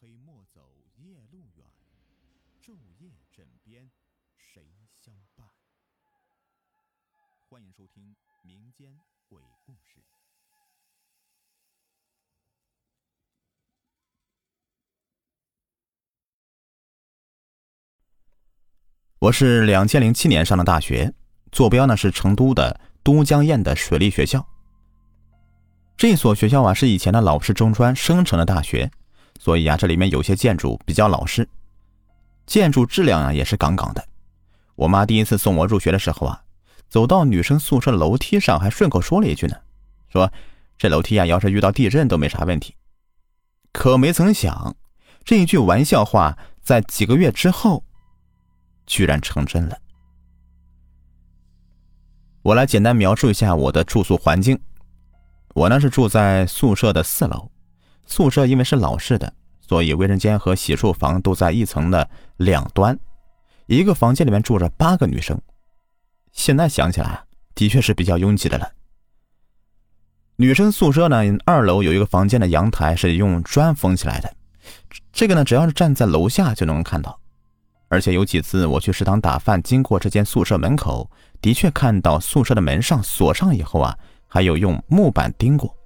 黑莫走夜路远，昼夜枕边谁相伴？欢迎收听民间鬼故事。我是两千零七年上的大学，坐标呢是成都的都江堰的水利学校。这所学校啊是以前的老式中专生成的大学，所以啊这里面有些建筑比较老式，建筑质量啊也是杠杠的。我妈第一次送我入学的时候啊，走到女生宿舍楼梯上，还顺口说了一句呢，说这楼梯啊要是遇到地震都没啥问题。可没曾想，这一句玩笑话在几个月之后。居然成真了。我来简单描述一下我的住宿环境。我呢是住在宿舍的四楼，宿舍因为是老式的，所以卫生间和洗漱房都在一层的两端。一个房间里面住着八个女生。现在想起来，的确是比较拥挤的了。女生宿舍呢，二楼有一个房间的阳台是用砖封起来的，这个呢，只要是站在楼下就能看到。而且有几次我去食堂打饭，经过这间宿舍门口，的确看到宿舍的门上锁上以后啊，还有用木板钉过。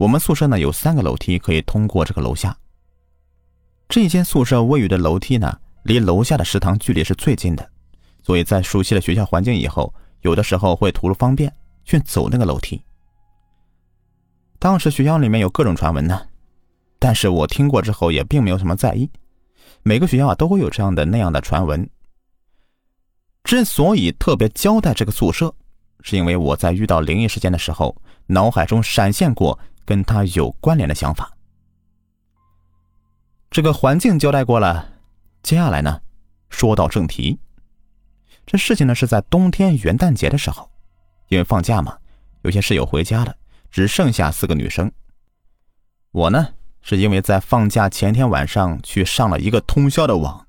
我们宿舍呢有三个楼梯可以通过这个楼下。这间宿舍位于的楼梯呢，离楼下的食堂距离是最近的，所以在熟悉了学校环境以后，有的时候会图了方便去走那个楼梯。当时学校里面有各种传闻呢，但是我听过之后也并没有什么在意。每个学校啊都会有这样的那样的传闻。之所以特别交代这个宿舍，是因为我在遇到灵异事件的时候，脑海中闪现过跟他有关联的想法。这个环境交代过了，接下来呢，说到正题。这事情呢是在冬天元旦节的时候，因为放假嘛，有些室友回家了，只剩下四个女生。我呢。是因为在放假前天晚上去上了一个通宵的网，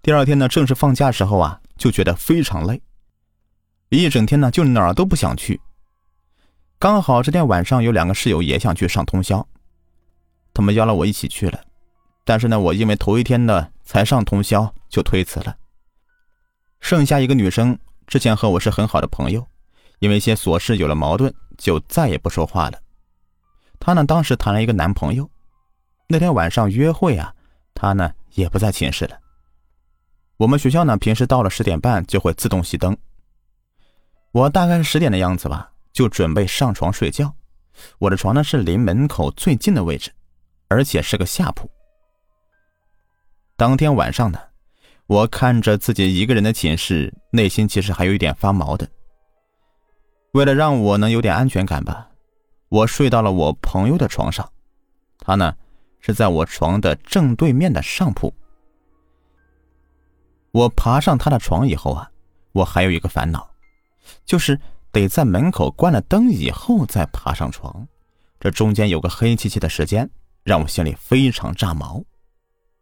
第二天呢正是放假时候啊，就觉得非常累，一整天呢就哪儿都不想去。刚好这天晚上有两个室友也想去上通宵，他们邀了我一起去了，但是呢我因为头一天呢才上通宵就推辞了。剩下一个女生之前和我是很好的朋友，因为一些琐事有了矛盾，就再也不说话了。她呢当时谈了一个男朋友。那天晚上约会啊，她呢也不在寝室了。我们学校呢平时到了十点半就会自动熄灯。我大概是十点的样子吧，就准备上床睡觉。我的床呢是离门口最近的位置，而且是个下铺。当天晚上呢，我看着自己一个人的寝室，内心其实还有一点发毛的。为了让我能有点安全感吧，我睡到了我朋友的床上，他呢。是在我床的正对面的上铺。我爬上他的床以后啊，我还有一个烦恼，就是得在门口关了灯以后再爬上床，这中间有个黑漆漆的时间，让我心里非常炸毛。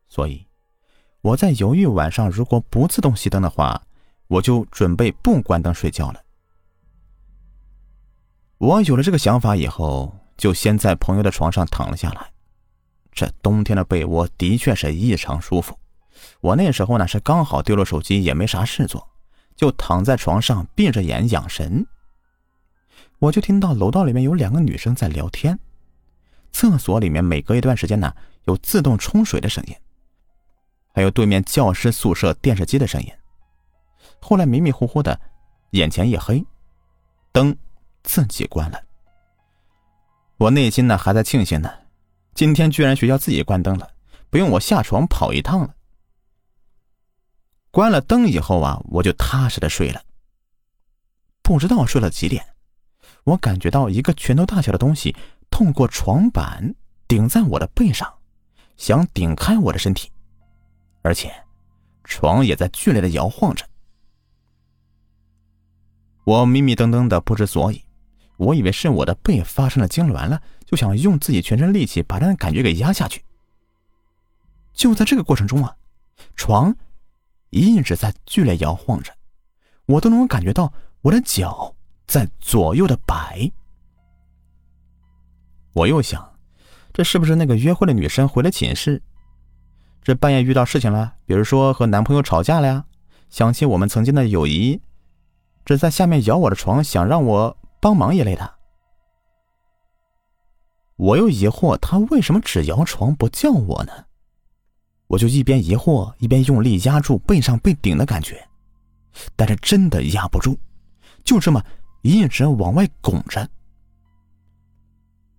所以我在犹豫晚上如果不自动熄灯的话，我就准备不关灯睡觉了。我有了这个想法以后，就先在朋友的床上躺了下来。这冬天的被窝的确是异常舒服。我那时候呢是刚好丢了手机，也没啥事做，就躺在床上闭着眼养神。我就听到楼道里面有两个女生在聊天，厕所里面每隔一段时间呢有自动冲水的声音，还有对面教师宿舍电视机的声音。后来迷迷糊糊的，眼前一黑，灯自己关了。我内心呢还在庆幸呢。今天居然学校自己关灯了，不用我下床跑一趟了。关了灯以后啊，我就踏实的睡了。不知道睡了几点，我感觉到一个拳头大小的东西透过床板顶在我的背上，想顶开我的身体，而且床也在剧烈的摇晃着。我迷迷瞪瞪的不知所以。我以为是我的背发生了痉挛了，就想用自己全身力气把那感觉给压下去。就在这个过程中啊，床一直在剧烈摇晃着，我都能感觉到我的脚在左右的摆。我又想，这是不是那个约会的女生回了寝室？这半夜遇到事情了，比如说和男朋友吵架了呀，想起我们曾经的友谊，这在下面摇我的床，想让我帮忙一类的。我又疑惑，他为什么只摇床不叫我呢？我就一边疑惑，一边用力压住背上被顶的感觉，但是真的压不住，就这么一直往外拱着。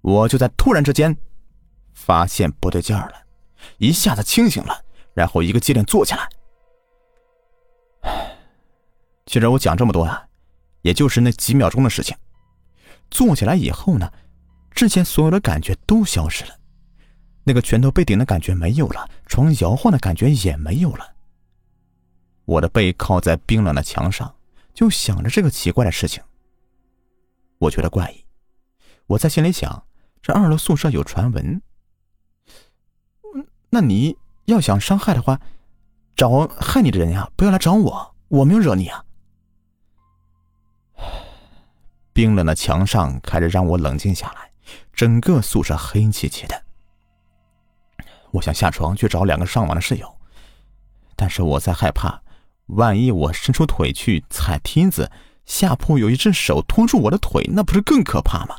我就在突然之间，发现不对劲儿了，一下子清醒了，然后一个机灵坐起来。其实我讲这么多啊，也就是那几秒钟的事情。坐起来以后呢？之前所有的感觉都消失了，那个拳头被顶的感觉没有了，床摇晃的感觉也没有了。我的背靠在冰冷的墙上，就想着这个奇怪的事情。我觉得怪异，我在心里想：这二楼宿舍有传闻，那你要想伤害的话，找害你的人呀，不要来找我，我没有惹你啊。冰冷的墙上开始让我冷静下来。整个宿舍黑漆漆的，我想下床去找两个上网的室友，但是我在害怕，万一我伸出腿去踩梯子，下铺有一只手拖住我的腿，那不是更可怕吗？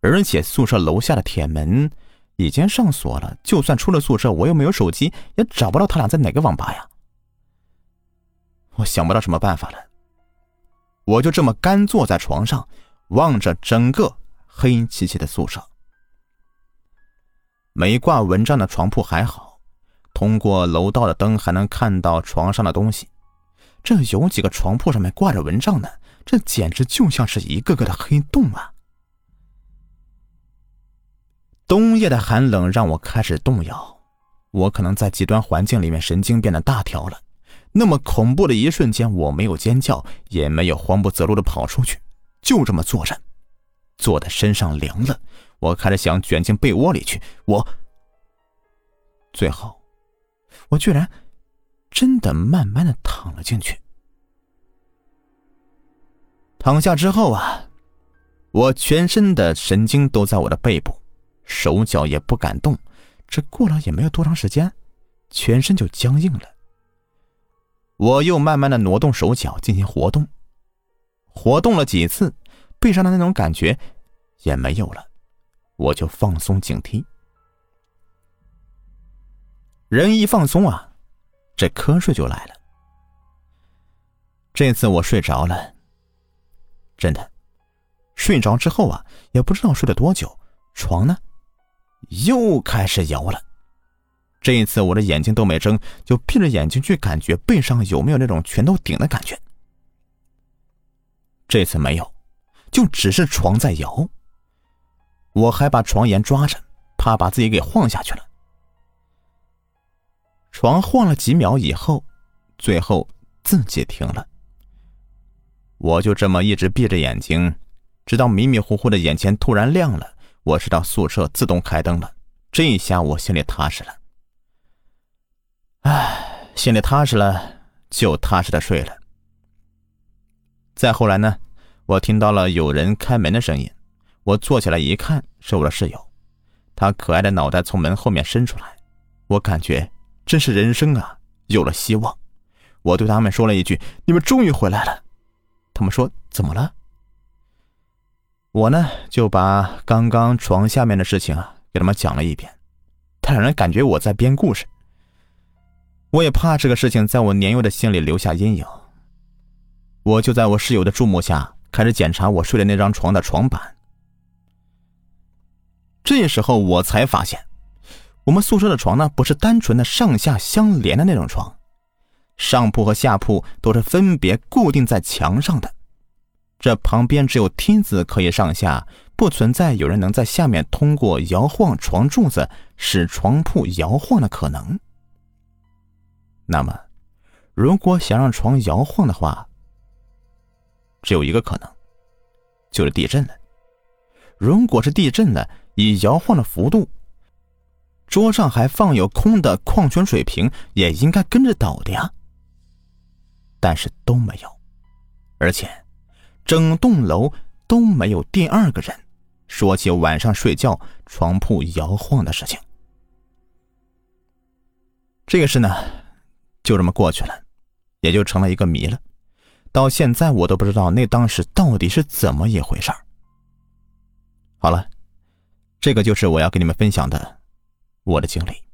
而且宿舍楼下的铁门已经上锁了，就算出了宿舍，我又没有手机，也找不到他俩在哪个网吧呀。我想不到什么办法了，我就这么干坐在床上，望着整个。黑漆漆的宿舍，没挂蚊帐的床铺还好，通过楼道的灯还能看到床上的东西。这有几个床铺上面挂着蚊帐呢，这简直就像是一个个的黑洞啊！冬夜的寒冷让我开始动摇，我可能在极端环境里面神经变得大条了。那么恐怖的一瞬间，我没有尖叫，也没有慌不择路的跑出去，就这么坐着。坐的身上凉了，我开始想卷进被窝里去。我最后，我居然真的慢慢的躺了进去。躺下之后啊，我全身的神经都在我的背部，手脚也不敢动。这过了也没有多长时间，全身就僵硬了。我又慢慢的挪动手脚进行活动，活动了几次。背上的那种感觉也没有了，我就放松警惕。人一放松啊，这瞌睡就来了。这次我睡着了，真的，睡着之后啊，也不知道睡了多久，床呢又开始摇了。这一次我的眼睛都没睁，就闭着眼睛去感觉背上有没有那种拳头顶的感觉。这次没有。就只是床在摇，我还把床沿抓着，怕把自己给晃下去了。床晃了几秒以后，最后自己停了。我就这么一直闭着眼睛，直到迷迷糊糊的眼前突然亮了，我知道宿舍自动开灯了。这一下我心里踏实了。唉，心里踏实了，就踏实的睡了。再后来呢？我听到了有人开门的声音，我坐起来一看，是我的室友，他可爱的脑袋从门后面伸出来，我感觉真是人生啊，有了希望。我对他们说了一句：“你们终于回来了。”他们说：“怎么了？”我呢就把刚刚床下面的事情啊给他们讲了一遍，他让人感觉我在编故事。我也怕这个事情在我年幼的心里留下阴影，我就在我室友的注目下。开始检查我睡的那张床的床板。这时候我才发现，我们宿舍的床呢不是单纯的上下相连的那种床，上铺和下铺都是分别固定在墙上的，这旁边只有梯子可以上下，不存在有人能在下面通过摇晃床柱子使床铺摇晃的可能。那么，如果想让床摇晃的话，只有一个可能，就是地震了。如果是地震了，以摇晃的幅度，桌上还放有空的矿泉水瓶，也应该跟着倒的呀。但是都没有，而且整栋楼都没有第二个人，说起晚上睡觉床铺摇晃的事情。这个事呢，就这么过去了，也就成了一个谜了。到现在我都不知道那当时到底是怎么一回事。好了，这个就是我要跟你们分享的我的经历。